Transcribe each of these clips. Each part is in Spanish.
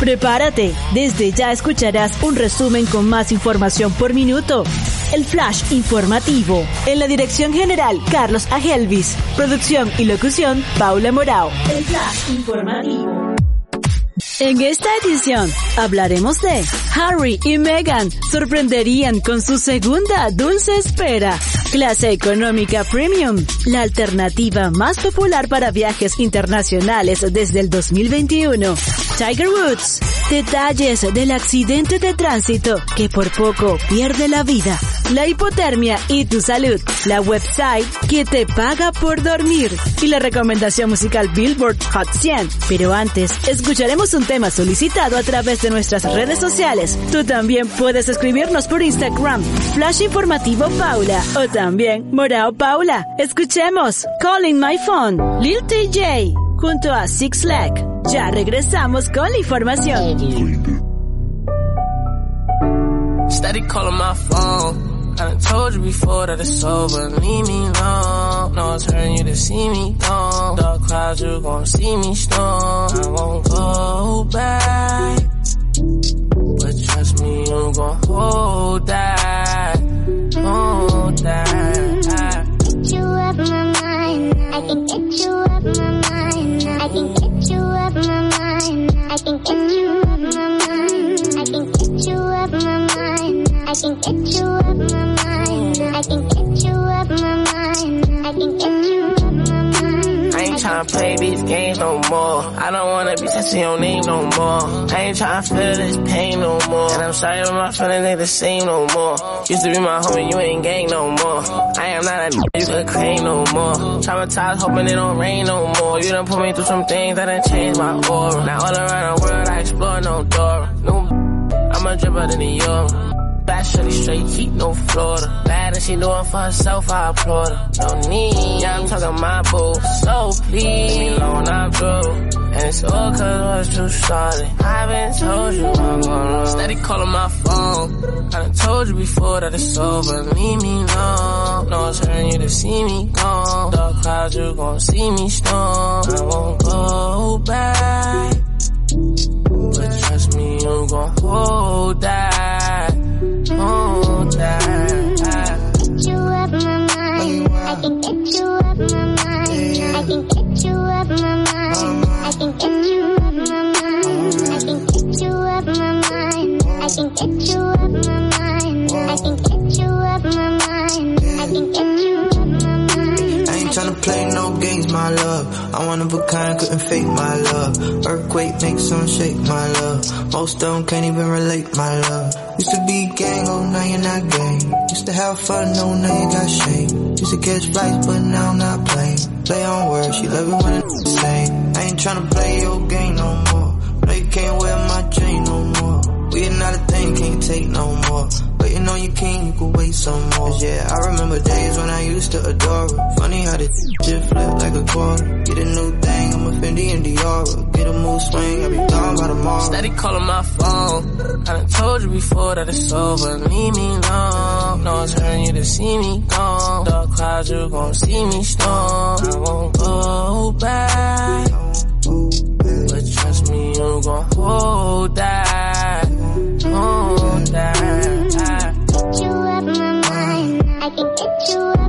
Prepárate, desde ya escucharás un resumen con más información por minuto. El Flash Informativo. En la dirección general, Carlos Agelvis. Producción y locución, Paula Morao. El Flash Informativo. En esta edición hablaremos de Harry y Meghan sorprenderían con su segunda dulce espera. Clase económica premium, la alternativa más popular para viajes internacionales desde el 2021. Tiger Woods, detalles del accidente de tránsito que por poco pierde la vida. La hipotermia y tu salud, la website que te paga por dormir y la recomendación musical Billboard Hot 100. Pero antes, escucharemos un tema solicitado a través de nuestras redes sociales. Tú también puedes escribirnos por Instagram, Flash Informativo Paula o también Morao Paula. Escuchemos Calling My Phone, Lil TJ junto a Six Leg. Ya regresamos con la información. Steady calling my phone. I told you before that it's over. Leave me alone. No, hurting you to see me gone. Dark clouds, you gon' see me storm. I won't go back. Your name no more. I ain't tryna feel this pain no more. And I'm sorry but my feelings ain't the same no more. Used to be my homie, you ain't gang no more. I am not a you could claim no more. Traumatized, hoping it don't rain no more. You done put me through some things that done changed my aura. Now all around the world I explore no door. I'm a dripper than a euro. Bad shorty straight heat, no Florida. Bad and she doing for herself, I applaud her. No need, yeah, I'm talking my boo. So please, leave me alone, I'm through. And it's all cause I was too started. I've been told you I'm gonna Steady calling my phone. I done told you before that it's over. Leave me alone. No, it's you to see me gone. Dark clouds, you gon' see me storm. I won't go back. But trust me, you gon' hold that. Hold that. Get you up my mind. I can get you up my mind. I can get you up my mind. I can get you up my mind. I can get you up my mind. I can get you up my mind. I can get you up my mind. I can get you up my mind. I ain't tryna play no games, my love. I one of a kind, couldn't fake my love. Earthquake makes some shake, my love. Most of them can't even relate, my love. Used to be gang, oh now you're not gang. Used to have fun, no now you got shame. Used to catch flights, but now I'm not playing. Play on words, she love it when it's the same. I ain't tryna play your game no more. No, you can't wear my chain no more. We are not a thing, can't take no more. But Waiting on your king, you could wait some more. Yeah, I remember days when I used to adore her. Funny how this shit flip like a quarter. Get a new thing, I'm a Fendi and Dior. Get a swing, I'll be gone by tomorrow. Steady calling my phone. I done told you before that it's over. Leave me alone. No, it's hurting you to see me gone. Dark clouds, you gon' see me storm. I won't go back. But trust me, you gon' hold that. Hold that. Get you up my mind. I can get you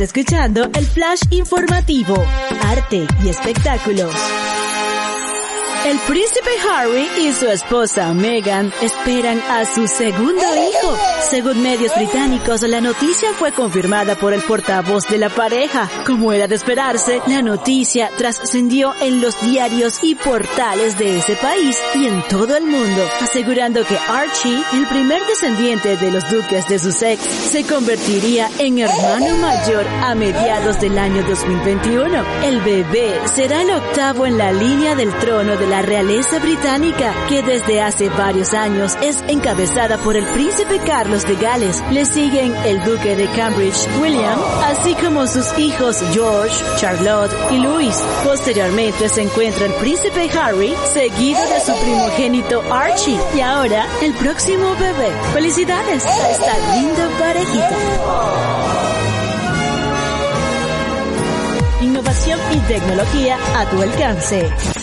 Escuchando el Flash Informativo, Arte y Espectáculos. El príncipe Harry y su esposa Meghan esperan a su segundo hijo. Según medios británicos, la noticia fue confirmada por el portavoz de la pareja. Como era de esperarse, la noticia trascendió en los diarios y portales de ese país y en todo el mundo, asegurando que Archie, el primer descendiente de los duques de Sussex, se convertiría en hermano mayor a mediados del año 2021. El bebé será el octavo en la línea del trono de la realeza británica, que desde hace varios años es encabezada por el príncipe Carlos de Gales. Le siguen el duque de Cambridge, William, así como sus hijos George, Charlotte y Louis. Posteriormente se encuentra el príncipe Harry, seguido de su primogénito Archie, y ahora el próximo bebé. Felicidades a esta linda parejita. Innovación y tecnología a tu alcance.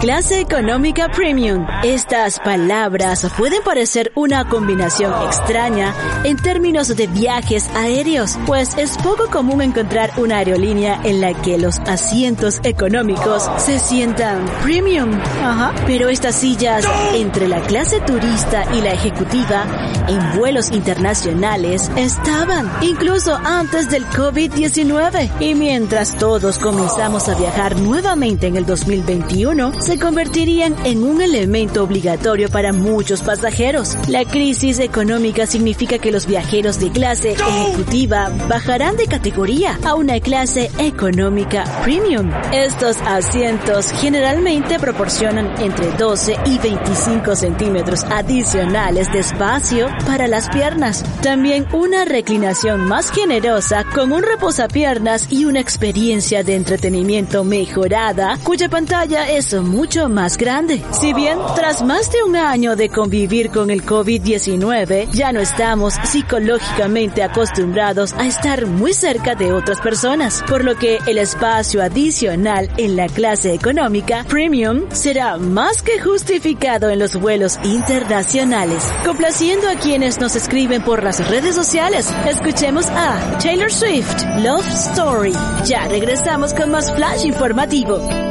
Clase económica premium. Estas palabras pueden parecer una combinación extraña en términos de viajes aéreos, pues es poco común encontrar una aerolínea en la que los asientos económicos se sientan premium. Ajá. Pero estas sillas entre la clase turista y la ejecutiva en vuelos internacionales estaban incluso antes del COVID-19. Y mientras todos comenzamos a viajar nuevamente en el 2021, se convertirían en un elemento obligatorio para muchos pasajeros. La crisis económica significa que los viajeros de clase ejecutiva bajarán de categoría a una clase económica premium. Estos asientos generalmente proporcionan entre 12 y 25 centímetros adicionales de espacio para las piernas. También una reclinación más generosa con un reposapiernas y una experiencia de entretenimiento mejorada cuya pantalla es muy mucho más grande. Si bien tras más de un año de convivir con el COVID-19, ya no estamos psicológicamente acostumbrados a estar muy cerca de otras personas, por lo que el espacio adicional en la clase económica premium será más que justificado en los vuelos internacionales. Complaciendo a quienes nos escriben por las redes sociales, escuchemos a Taylor Swift, Love Story. Ya regresamos con más flash informativo.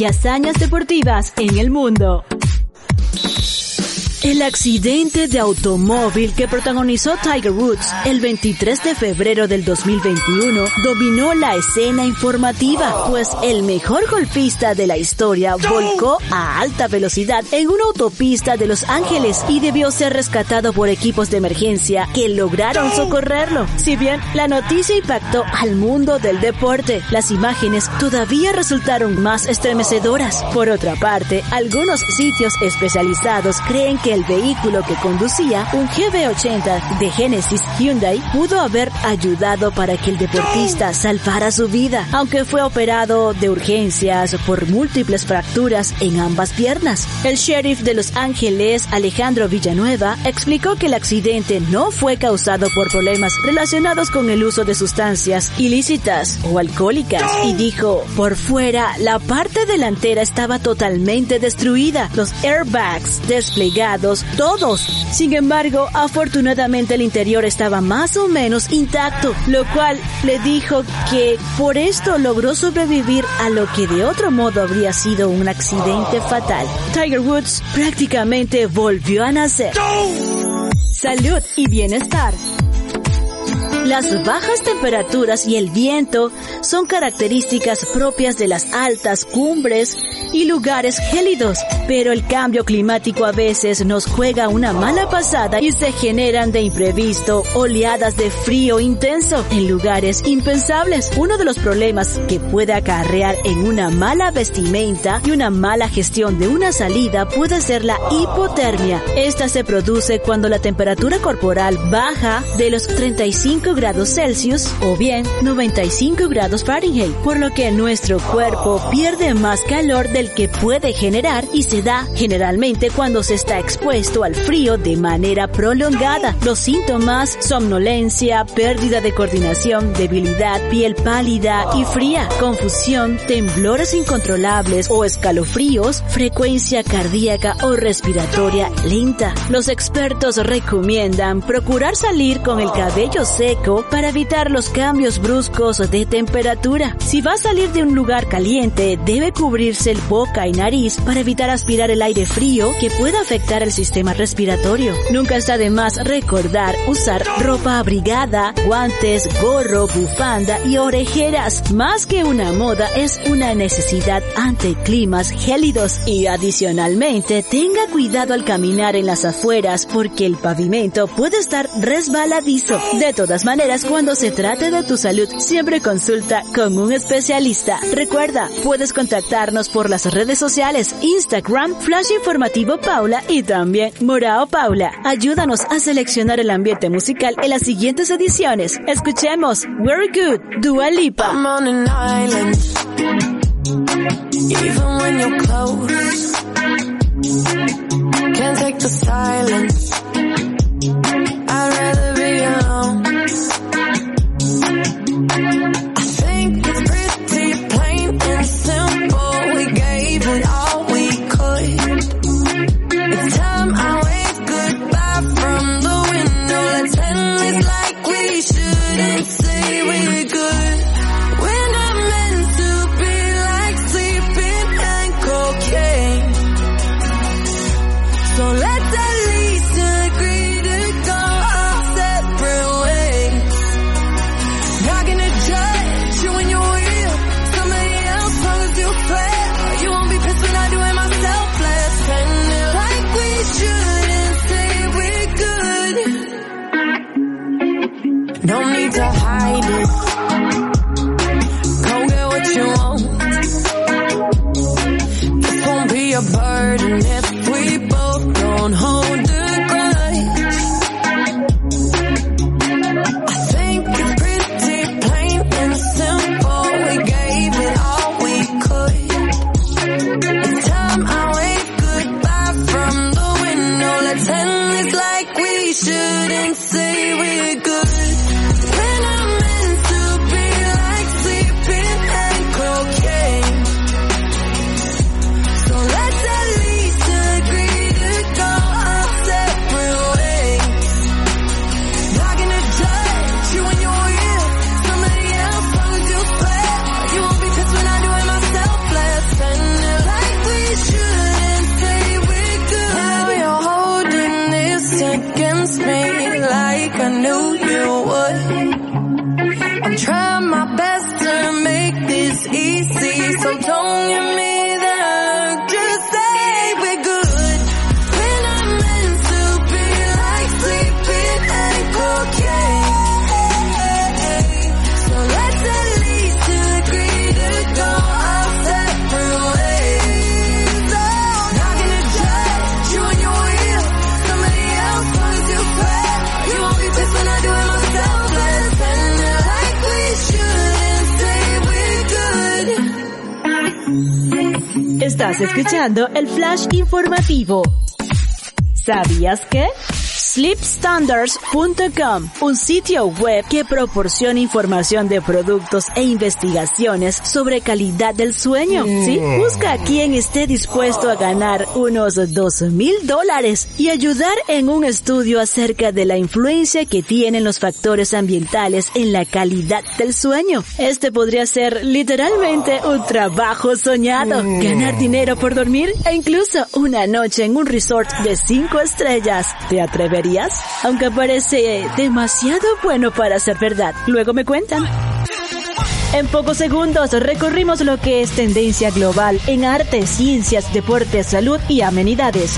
Y hazañas deportivas en el mundo. El accidente de automóvil que protagonizó Tiger Woods el 23 de febrero del 2021 dominó la escena informativa, pues el mejor golfista de la historia volcó a alta velocidad en una autopista de Los Ángeles y debió ser rescatado por equipos de emergencia que lograron socorrerlo. Si bien la noticia impactó al mundo del deporte, las imágenes todavía resultaron más estremecedoras. Por otra parte, algunos sitios especializados creen que el vehículo que conducía, un GB80 de Genesis Hyundai, pudo haber ayudado para que el deportista salvara su vida, aunque fue operado de urgencias por múltiples fracturas en ambas piernas. El sheriff de Los Ángeles, Alejandro Villanueva, explicó que el accidente no fue causado por problemas relacionados con el uso de sustancias ilícitas o alcohólicas y dijo, por fuera, la parte delantera estaba totalmente destruida, los airbags desplegados todos. Sin embargo, afortunadamente el interior estaba más o menos intacto, lo cual le dijo que por esto logró sobrevivir a lo que de otro modo habría sido un accidente fatal. Tiger Woods prácticamente volvió a nacer. Salud y bienestar. Las bajas temperaturas y el viento son características propias de las altas cumbres y lugares gélidos, pero el cambio climático a veces nos juega una mala pasada y se generan de imprevisto oleadas de frío intenso en lugares impensables. Uno de los problemas que puede acarrear en una mala vestimenta y una mala gestión de una salida puede ser la hipotermia. Esta se produce cuando la temperatura corporal baja de los 35 grados Celsius o bien 95 grados Fahrenheit, por lo que nuestro cuerpo pierde más calor del que puede generar y se da generalmente cuando se está expuesto al frío de manera prolongada. Los síntomas, somnolencia, pérdida de coordinación, debilidad, piel pálida y fría, confusión, temblores incontrolables o escalofríos, frecuencia cardíaca o respiratoria lenta. Los expertos recomiendan procurar salir con el cabello seco para evitar los cambios bruscos de temperatura. Si va a salir de un lugar caliente, debe cubrirse el boca y nariz para evitar aspirar el aire frío que pueda afectar el sistema respiratorio. Nunca está de más recordar usar ropa abrigada, guantes, gorro, bufanda y orejeras. Más que una moda, es una necesidad ante climas gélidos y adicionalmente tenga cuidado al caminar en las afueras porque el pavimento puede estar resbaladizo. De todas maneras, cuando se trate de tu salud, siempre consulta con un especialista. Recuerda, puedes contactarnos por las redes sociales, Instagram, Flash Informativo Paula y también Morao Paula. Ayúdanos a seleccionar el ambiente musical en las siguientes ediciones. Escuchemos Very Good, Dua Lipa. We shouldn't say we're Estás escuchando el flash informativo. ¿Sabías que? Un sitio web que proporciona información de productos e investigaciones sobre calidad del sueño. Sí, busca a quien esté dispuesto a ganar unos 2 mil dólares y ayudar en un estudio acerca de la influencia que tienen los factores ambientales en la calidad del sueño. Este podría ser literalmente un trabajo soñado, ganar dinero por dormir e incluso una noche en un resort de 5 estrellas. ¿Te atreverías? Aunque parece demasiado bueno para ser verdad. Luego me cuentan. En pocos segundos recorrimos lo que es tendencia global en arte, ciencias, deportes, salud y amenidades.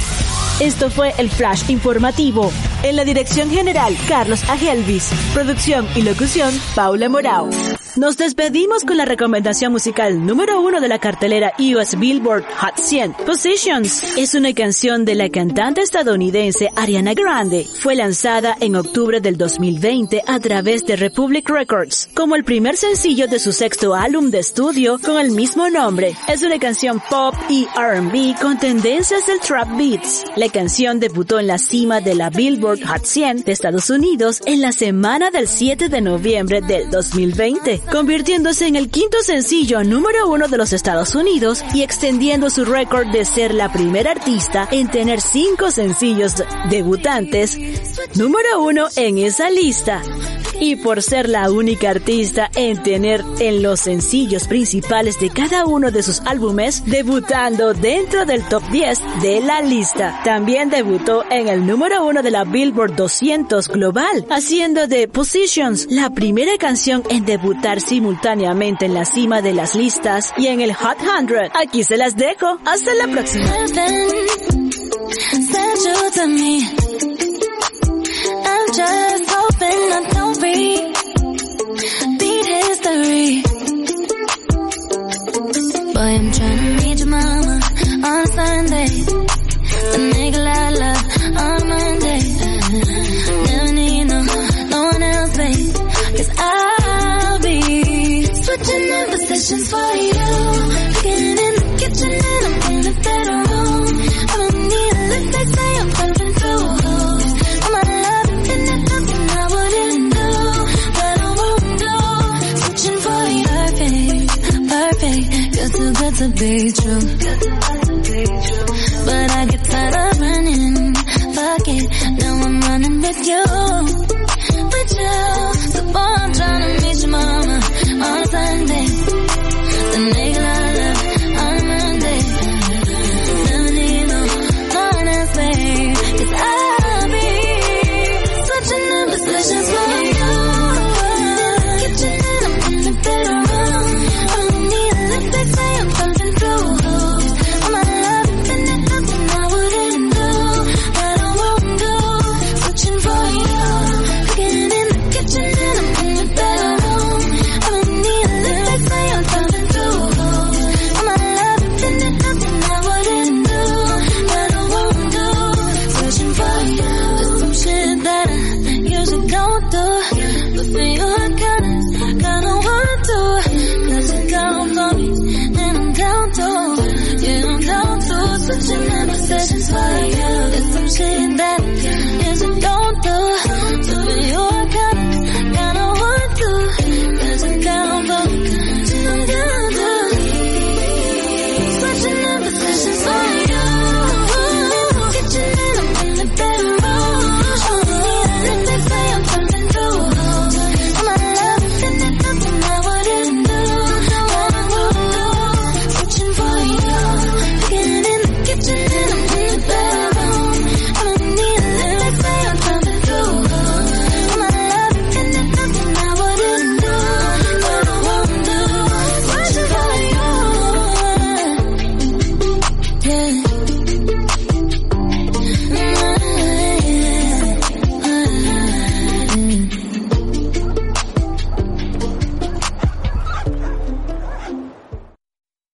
Esto fue el Flash Informativo. En la dirección general, Carlos Agelvis. Producción y locución, Paula Morao. Nos despedimos con la recomendación musical número uno de la cartelera US Billboard Hot 100, Positions. Es una canción de la cantante estadounidense Ariana Grande. Fue lanzada en octubre del 2020 a través de Republic Records, como el primer sencillo de su sexto álbum de estudio con el mismo nombre. Es una canción pop y R&B con tendencias del trap beats. La canción debutó en la cima de la Billboard Hot 100 de Estados Unidos en la semana del 7 de noviembre del 2020 convirtiéndose en el quinto sencillo número uno de los Estados Unidos y extendiendo su récord de ser la primera artista en tener cinco sencillos debutantes número uno en esa lista. Y por ser la única artista en tener en los sencillos principales de cada uno de sus álbumes, debutando dentro del top 10 de la lista. También debutó en el número uno de la Billboard 200 global, haciendo de Positions la primera canción en debutar simultáneamente en la cima de las listas y en el Hot 100. Aquí se las dejo. Hasta la próxima.